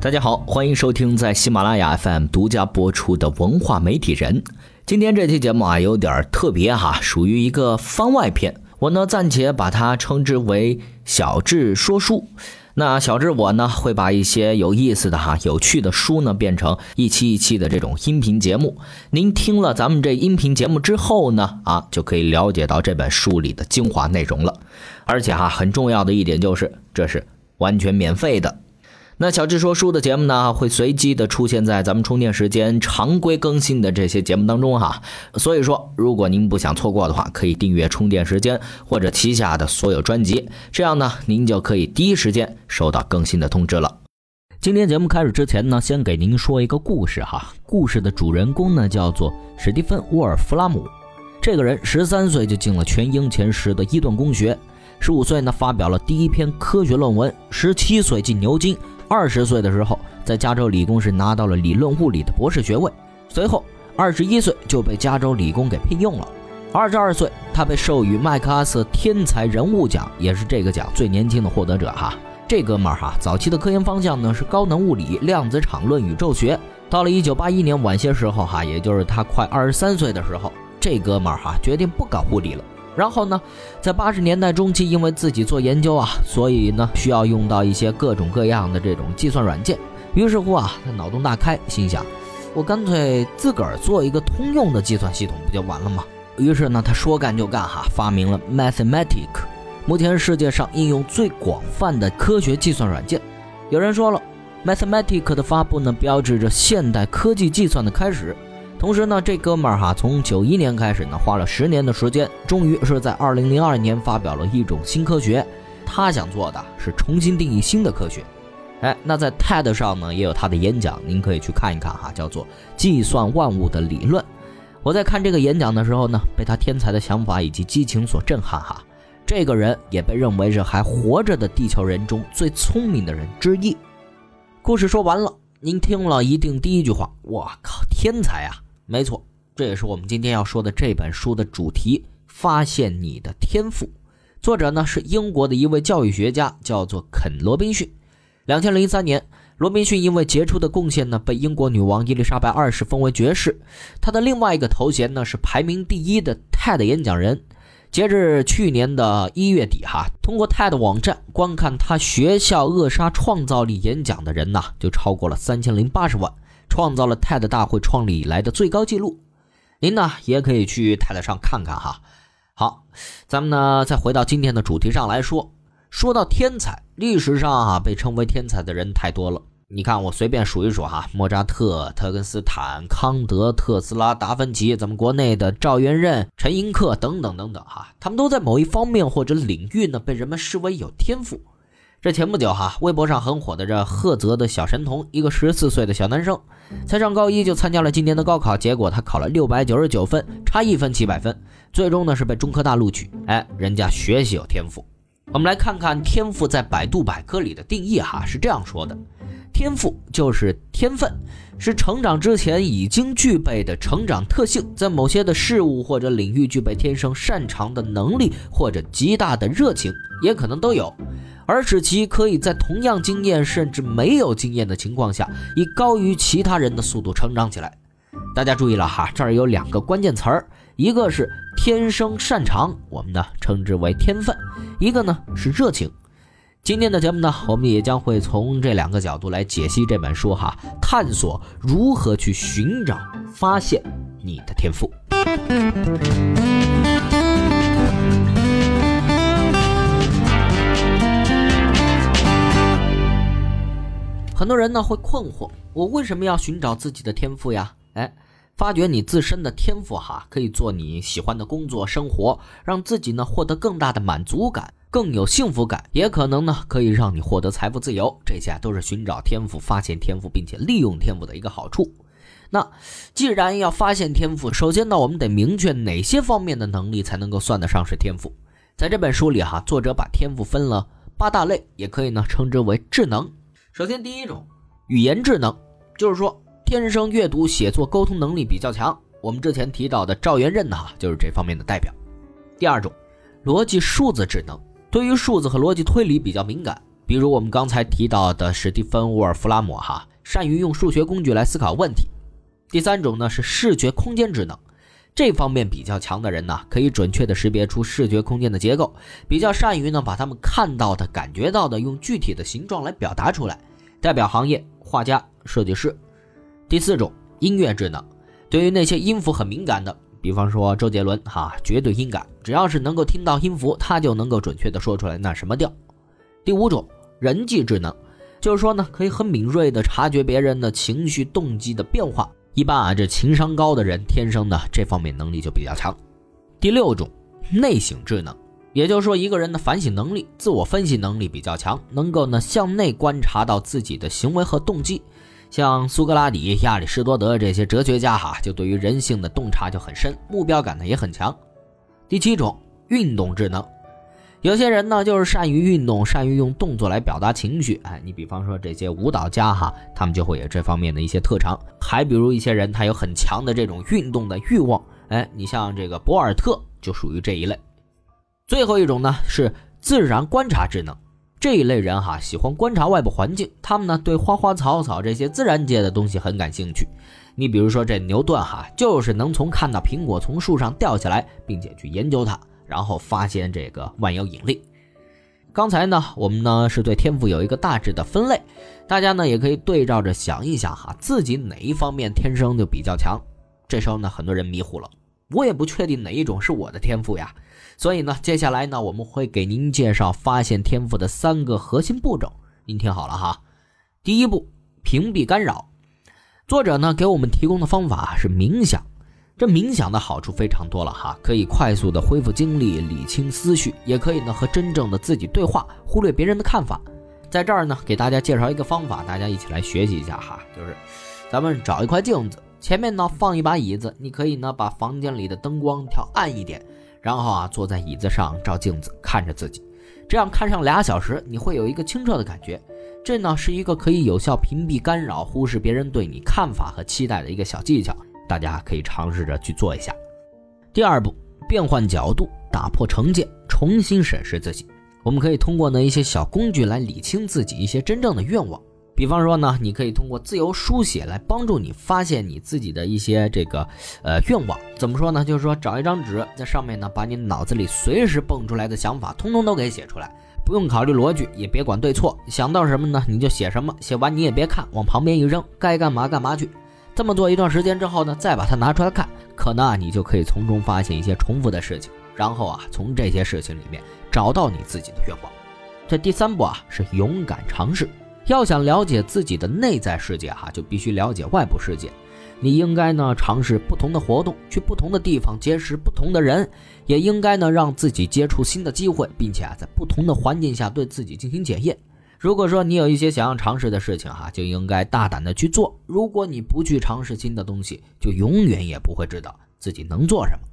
大家好，欢迎收听在喜马拉雅 FM 独家播出的文化媒体人。今天这期节目啊，有点特别哈，属于一个番外篇。我呢暂且把它称之为小智说书。那小智我呢会把一些有意思的哈、有趣的书呢变成一期一期的这种音频节目。您听了咱们这音频节目之后呢，啊就可以了解到这本书里的精华内容了。而且哈，很重要的一点就是这是完全免费的。那小智说书的节目呢，会随机的出现在咱们充电时间常规更新的这些节目当中哈。所以说，如果您不想错过的话，可以订阅充电时间或者旗下的所有专辑，这样呢，您就可以第一时间收到更新的通知了。今天节目开始之前呢，先给您说一个故事哈。故事的主人公呢，叫做史蒂芬·沃尔弗拉姆。这个人十三岁就进了全英前十的伊顿公学，十五岁呢发表了第一篇科学论文，十七岁进牛津。二十岁的时候，在加州理工是拿到了理论物理的博士学位。随后，二十一岁就被加州理工给聘用了。二十二岁，他被授予麦克阿瑟天才人物奖，也是这个奖最年轻的获得者哈。这哥们儿哈，早期的科研方向呢是高能物理、量子场论、宇宙学。到了一九八一年晚些时候哈，也就是他快二十三岁的时候，这哥们儿哈决定不搞物理了。然后呢，在八十年代中期，因为自己做研究啊，所以呢需要用到一些各种各样的这种计算软件。于是乎啊，他脑洞大开，心想，我干脆自个儿做一个通用的计算系统，不就完了吗？于是呢，他说干就干哈，发明了 Mathematic，目前世界上应用最广泛的科学计算软件。有人说了，Mathematic 的发布呢，标志着现代科技计算的开始。同时呢，这哥们儿哈，从九一年开始呢，花了十年的时间，终于是在二零零二年发表了一种新科学。他想做的是重新定义新的科学。哎，那在 TED 上呢，也有他的演讲，您可以去看一看哈，叫做《计算万物的理论》。我在看这个演讲的时候呢，被他天才的想法以及激情所震撼哈。这个人也被认为是还活着的地球人中最聪明的人之一。故事说完了，您听了一定第一句话：我靠，天才啊！没错，这也是我们今天要说的这本书的主题——发现你的天赋。作者呢是英国的一位教育学家，叫做肯·罗宾逊。两千零三年，罗宾逊因为杰出的贡献呢，被英国女王伊丽莎白二世封为爵士。他的另外一个头衔呢是排名第一的 TED 演讲人。截至去年的一月底，哈，通过 TED 网站观看他学校扼杀创造力演讲的人呐，就超过了三千零八十万。创造了 TED 大会创立以来的最高纪录，您呢也可以去 TED 上看看哈。好，咱们呢再回到今天的主题上来说。说到天才，历史上啊被称为天才的人太多了。你看我随便数一数哈，莫扎特、特根斯坦、康德、特斯拉、达芬奇，咱们国内的赵元任、陈寅恪等等等等哈，他们都在某一方面或者领域呢被人们视为有天赋。这前不久哈，微博上很火的这菏泽的小神童，一个十四岁的小男生，才上高一就参加了今年的高考，结果他考了六百九十九分，差一分七百分，最终呢是被中科大录取。哎，人家学习有天赋。我们来看看天赋在百度百科里的定义哈，是这样说的：天赋就是天分，是成长之前已经具备的成长特性，在某些的事物或者领域具备天生擅长的能力或者极大的热情，也可能都有。而使其可以在同样经验甚至没有经验的情况下，以高于其他人的速度成长起来。大家注意了哈，这儿有两个关键词儿，一个是天生擅长，我们呢称之为天分；一个呢是热情。今天的节目呢，我们也将会从这两个角度来解析这本书哈，探索如何去寻找、发现你的天赋。很多人呢会困惑，我为什么要寻找自己的天赋呀？哎，发掘你自身的天赋哈，可以做你喜欢的工作、生活，让自己呢获得更大的满足感，更有幸福感，也可能呢可以让你获得财富自由。这些都是寻找天赋、发现天赋，并且利用天赋的一个好处。那既然要发现天赋，首先呢我们得明确哪些方面的能力才能够算得上是天赋。在这本书里哈，作者把天赋分了八大类，也可以呢称之为智能。首先，第一种语言智能，就是说天生阅读、写作、沟通能力比较强，我们之前提到的赵元任呢，就是这方面的代表。第二种，逻辑数字智能，对于数字和逻辑推理比较敏感，比如我们刚才提到的史蒂芬·沃尔夫拉姆哈，善于用数学工具来思考问题。第三种呢是视觉空间智能，这方面比较强的人呢，可以准确的识别出视觉空间的结构，比较善于呢把他们看到的、感觉到的用具体的形状来表达出来。代表行业：画家、设计师。第四种，音乐智能。对于那些音符很敏感的，比方说周杰伦哈，绝对音感，只要是能够听到音符，他就能够准确的说出来那什么调。第五种人际智能，就是说呢，可以很敏锐的察觉别人的情绪动机的变化。一般啊，这情商高的人天生的这方面能力就比较强。第六种内省智能，也就是说一个人的反省能力、自我分析能力比较强，能够呢向内观察到自己的行为和动机。像苏格拉底、亚里士多德这些哲学家哈，就对于人性的洞察就很深，目标感呢也很强。第七种，运动智能，有些人呢就是善于运动，善于用动作来表达情绪。哎，你比方说这些舞蹈家哈，他们就会有这方面的一些特长。还比如一些人，他有很强的这种运动的欲望。哎，你像这个博尔特就属于这一类。最后一种呢是自然观察智能。这一类人哈，喜欢观察外部环境，他们呢对花花草草这些自然界的东西很感兴趣。你比如说这牛顿哈，就是能从看到苹果从树上掉下来，并且去研究它，然后发现这个万有引力。刚才呢，我们呢是对天赋有一个大致的分类，大家呢也可以对照着想一想哈，自己哪一方面天生就比较强。这时候呢，很多人迷糊了，我也不确定哪一种是我的天赋呀。所以呢，接下来呢，我们会给您介绍发现天赋的三个核心步骤，您听好了哈。第一步，屏蔽干扰。作者呢给我们提供的方法是冥想。这冥想的好处非常多了哈，可以快速的恢复精力，理清思绪，也可以呢和真正的自己对话，忽略别人的看法。在这儿呢，给大家介绍一个方法，大家一起来学习一下哈，就是咱们找一块镜子，前面呢放一把椅子，你可以呢把房间里的灯光调暗一点。然后啊，坐在椅子上照镜子，看着自己，这样看上俩小时，你会有一个清澈的感觉。这呢是一个可以有效屏蔽干扰、忽视别人对你看法和期待的一个小技巧，大家可以尝试着去做一下。第二步，变换角度，打破成见，重新审视自己。我们可以通过呢一些小工具来理清自己一些真正的愿望。比方说呢，你可以通过自由书写来帮助你发现你自己的一些这个呃愿望。怎么说呢？就是说找一张纸，在上面呢把你脑子里随时蹦出来的想法通通都给写出来，不用考虑逻辑，也别管对错，想到什么呢你就写什么，写完你也别看，往旁边一扔，该干嘛干嘛去。这么做一段时间之后呢，再把它拿出来看，可能啊你就可以从中发现一些重复的事情，然后啊从这些事情里面找到你自己的愿望。这第三步啊是勇敢尝试。要想了解自己的内在世界，哈，就必须了解外部世界。你应该呢尝试不同的活动，去不同的地方结识不同的人，也应该呢让自己接触新的机会，并且啊在不同的环境下对自己进行检验。如果说你有一些想要尝试的事情，哈，就应该大胆的去做。如果你不去尝试新的东西，就永远也不会知道自己能做什么。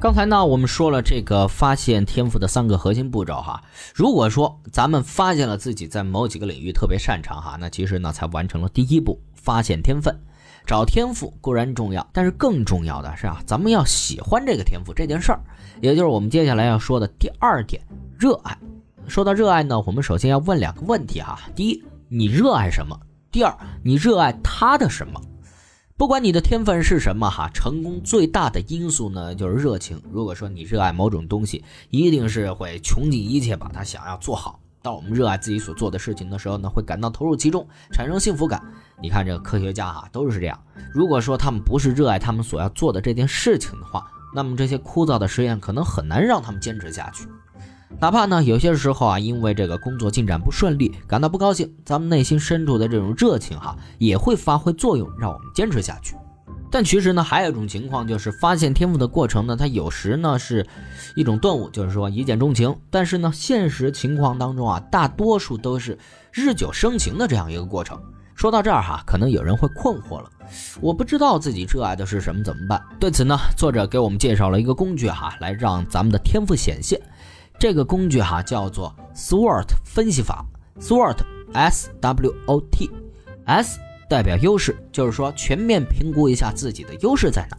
刚才呢，我们说了这个发现天赋的三个核心步骤哈。如果说咱们发现了自己在某几个领域特别擅长哈，那其实呢才完成了第一步，发现天分。找天赋固然重要，但是更重要的是啊，咱们要喜欢这个天赋这件事儿，也就是我们接下来要说的第二点，热爱。说到热爱呢，我们首先要问两个问题哈：第一，你热爱什么？第二，你热爱他的什么？不管你的天分是什么哈，成功最大的因素呢就是热情。如果说你热爱某种东西，一定是会穷尽一切把它想要做好。当我们热爱自己所做的事情的时候呢，会感到投入其中，产生幸福感。你看这个科学家哈都是这样。如果说他们不是热爱他们所要做的这件事情的话，那么这些枯燥的实验可能很难让他们坚持下去。哪怕呢，有些时候啊，因为这个工作进展不顺利，感到不高兴，咱们内心深处的这种热情哈，也会发挥作用，让我们坚持下去。但其实呢，还有一种情况，就是发现天赋的过程呢，它有时呢是一种顿悟，就是说一见钟情。但是呢，现实情况当中啊，大多数都是日久生情的这样一个过程。说到这儿哈，可能有人会困惑了，我不知道自己热爱的是什么，怎么办？对此呢，作者给我们介绍了一个工具哈，来让咱们的天赋显现。这个工具哈叫做 SWOT 分析法，SWOT S W O T，S 代表优势，就是说全面评估一下自己的优势在哪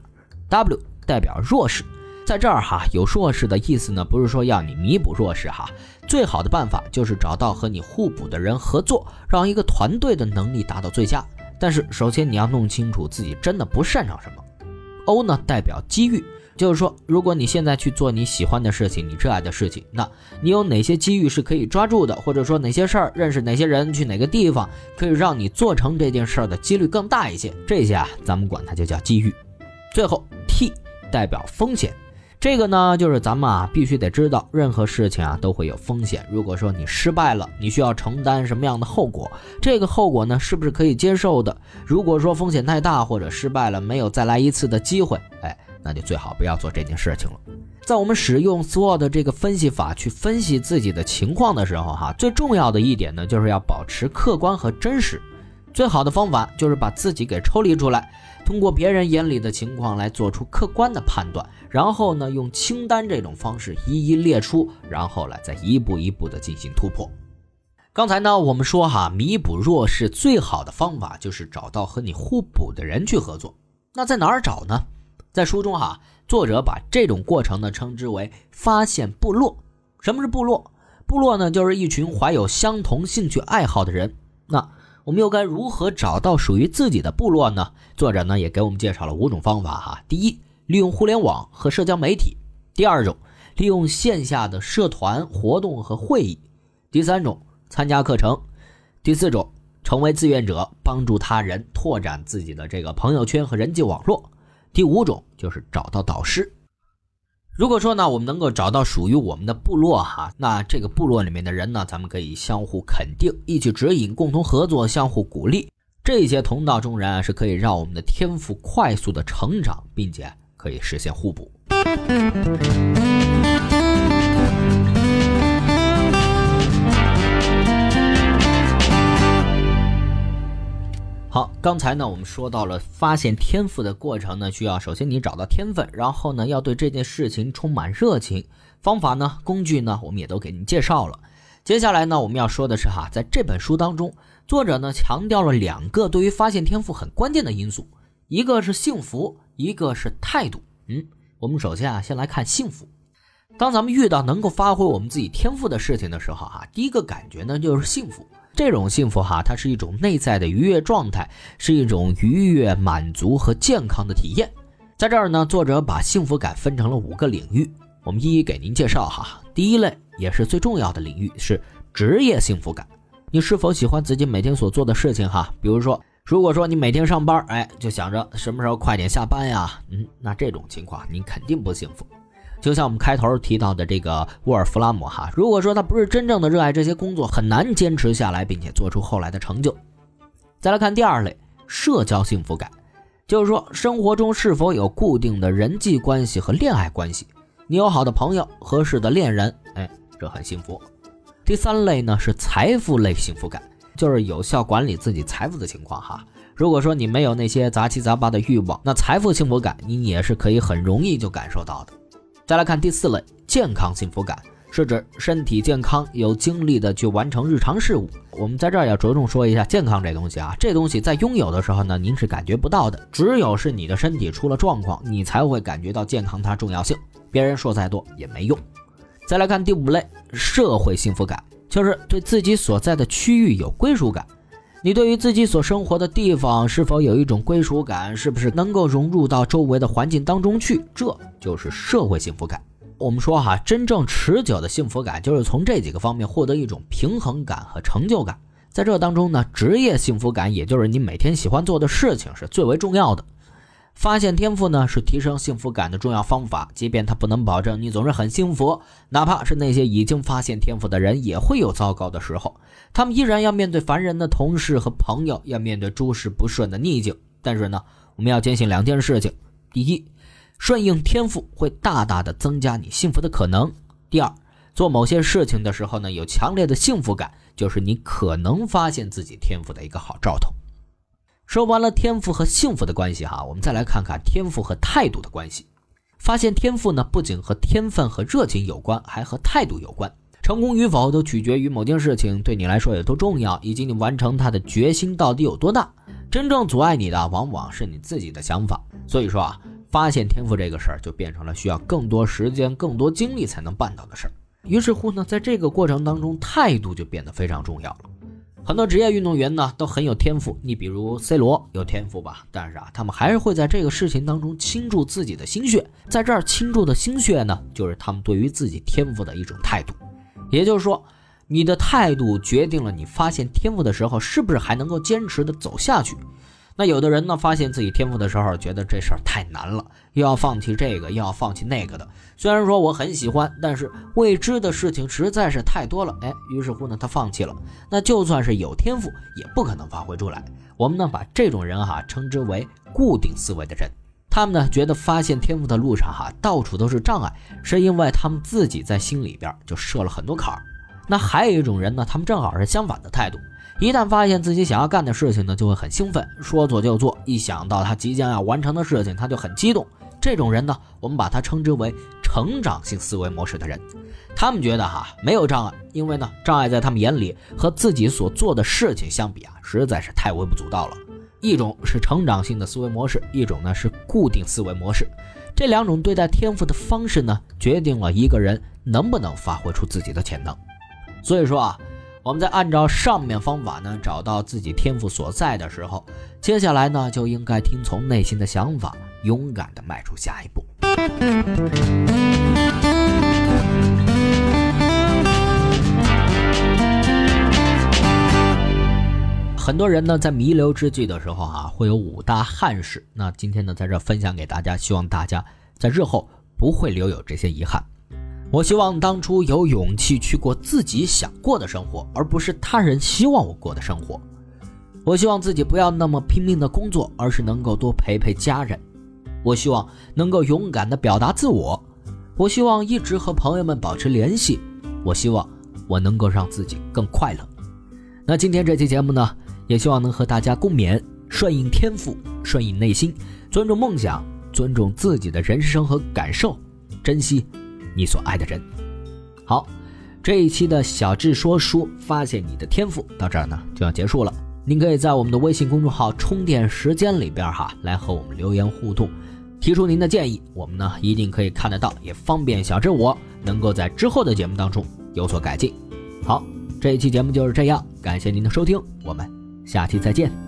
；W 代表弱势，在这儿哈有弱势的意思呢，不是说要你弥补弱势哈，最好的办法就是找到和你互补的人合作，让一个团队的能力达到最佳。但是首先你要弄清楚自己真的不擅长什么。O 呢代表机遇。就是说，如果你现在去做你喜欢的事情，你热爱的事情，那你有哪些机遇是可以抓住的？或者说哪些事儿，认识哪些人，去哪个地方，可以让你做成这件事儿的几率更大一些？这些啊，咱们管它就叫机遇。最后，T 代表风险，这个呢，就是咱们啊必须得知道，任何事情啊都会有风险。如果说你失败了，你需要承担什么样的后果？这个后果呢，是不是可以接受的？如果说风险太大，或者失败了没有再来一次的机会，哎。那就最好不要做这件事情了。在我们使用 SWOT 这个分析法去分析自己的情况的时候，哈，最重要的一点呢，就是要保持客观和真实。最好的方法就是把自己给抽离出来，通过别人眼里的情况来做出客观的判断，然后呢，用清单这种方式一一列出，然后来再一步一步的进行突破。刚才呢，我们说哈，弥补弱势最好的方法就是找到和你互补的人去合作。那在哪儿找呢？在书中哈，作者把这种过程呢称之为发现部落。什么是部落？部落呢就是一群怀有相同兴趣爱好的人。那我们又该如何找到属于自己的部落呢？作者呢也给我们介绍了五种方法哈。第一，利用互联网和社交媒体；第二种，利用线下的社团活动和会议；第三种，参加课程；第四种，成为志愿者，帮助他人拓展自己的这个朋友圈和人际网络。第五种就是找到导师。如果说呢，我们能够找到属于我们的部落哈，那这个部落里面的人呢，咱们可以相互肯定，一起指引，共同合作，相互鼓励。这些同道中人啊，是可以让我们的天赋快速的成长，并且可以实现互补。好，刚才呢，我们说到了发现天赋的过程呢，需要首先你找到天分，然后呢，要对这件事情充满热情。方法呢，工具呢，我们也都给您介绍了。接下来呢，我们要说的是哈，在这本书当中，作者呢强调了两个对于发现天赋很关键的因素，一个是幸福，一个是态度。嗯，我们首先啊，先来看幸福。当咱们遇到能够发挥我们自己天赋的事情的时候，哈，第一个感觉呢就是幸福。这种幸福哈，它是一种内在的愉悦状态，是一种愉悦、满足和健康的体验。在这儿呢，作者把幸福感分成了五个领域，我们一一给您介绍哈。第一类也是最重要的领域是职业幸福感。你是否喜欢自己每天所做的事情哈？比如说，如果说你每天上班，哎，就想着什么时候快点下班呀？嗯，那这种情况您肯定不幸福。就像我们开头提到的这个沃尔夫拉姆哈，如果说他不是真正的热爱这些工作，很难坚持下来，并且做出后来的成就。再来看第二类，社交幸福感，就是说生活中是否有固定的人际关系和恋爱关系，你有好的朋友、合适的恋人，哎，这很幸福。第三类呢是财富类幸福感，就是有效管理自己财富的情况哈。如果说你没有那些杂七杂八的欲望，那财富幸福感你也是可以很容易就感受到的。再来看第四类健康幸福感，是指身体健康、有精力的去完成日常事务。我们在这儿要着重说一下健康这东西啊，这东西在拥有的时候呢，您是感觉不到的，只有是你的身体出了状况，你才会感觉到健康它重要性。别人说再多也没用。再来看第五类社会幸福感，就是对自己所在的区域有归属感。你对于自己所生活的地方是否有一种归属感？是不是能够融入到周围的环境当中去？这就是社会幸福感。我们说哈，真正持久的幸福感就是从这几个方面获得一种平衡感和成就感。在这当中呢，职业幸福感，也就是你每天喜欢做的事情，是最为重要的。发现天赋呢，是提升幸福感的重要方法。即便它不能保证你总是很幸福，哪怕是那些已经发现天赋的人，也会有糟糕的时候。他们依然要面对烦人的同事和朋友，要面对诸事不顺的逆境。但是呢，我们要坚信两件事情：第一，顺应天赋会大大的增加你幸福的可能；第二，做某些事情的时候呢，有强烈的幸福感，就是你可能发现自己天赋的一个好兆头。说完了天赋和幸福的关系哈，我们再来看看天赋和态度的关系。发现天赋呢，不仅和天分和热情有关，还和态度有关。成功与否都取决于某件事情对你来说有多重要，以及你完成它的决心到底有多大。真正阻碍你的，往往是你自己的想法。所以说啊，发现天赋这个事儿，就变成了需要更多时间、更多精力才能办到的事儿。于是乎呢，在这个过程当中，态度就变得非常重要了。很多职业运动员呢都很有天赋，你比如 C 罗有天赋吧，但是啊，他们还是会在这个事情当中倾注自己的心血。在这儿倾注的心血呢，就是他们对于自己天赋的一种态度。也就是说，你的态度决定了你发现天赋的时候是不是还能够坚持的走下去。那有的人呢，发现自己天赋的时候，觉得这事儿太难了，又要放弃这个，又要放弃那个的。虽然说我很喜欢，但是未知的事情实在是太多了。哎，于是乎呢，他放弃了。那就算是有天赋，也不可能发挥出来。我们呢，把这种人哈称之为固定思维的人。他们呢，觉得发现天赋的路上哈，到处都是障碍，是因为他们自己在心里边就设了很多坎儿。那还有一种人呢，他们正好是相反的态度。一旦发现自己想要干的事情呢，就会很兴奋，说做就做。一想到他即将要完成的事情，他就很激动。这种人呢，我们把他称之为成长性思维模式的人。他们觉得哈没有障碍，因为呢，障碍在他们眼里和自己所做的事情相比啊，实在是太微不足道了。一种是成长性的思维模式，一种呢是固定思维模式。这两种对待天赋的方式呢，决定了一个人能不能发挥出自己的潜能。所以说啊。我们在按照上面方法呢找到自己天赋所在的时候，接下来呢就应该听从内心的想法，勇敢的迈出下一步。很多人呢在弥留之际的时候啊，会有五大憾事。那今天呢在这分享给大家，希望大家在日后不会留有这些遗憾。我希望当初有勇气去过自己想过的生活，而不是他人希望我过的生活。我希望自己不要那么拼命的工作，而是能够多陪陪家人。我希望能够勇敢的表达自我。我希望一直和朋友们保持联系。我希望我能够让自己更快乐。那今天这期节目呢，也希望能和大家共勉：顺应天赋，顺应内心，尊重梦想，尊重自己的人生和感受，珍惜。你所爱的人，好，这一期的小智说书发现你的天赋到这儿呢就要结束了。您可以在我们的微信公众号“充电时间”里边哈来和我们留言互动，提出您的建议，我们呢一定可以看得到，也方便小智我能够在之后的节目当中有所改进。好，这一期节目就是这样，感谢您的收听，我们下期再见。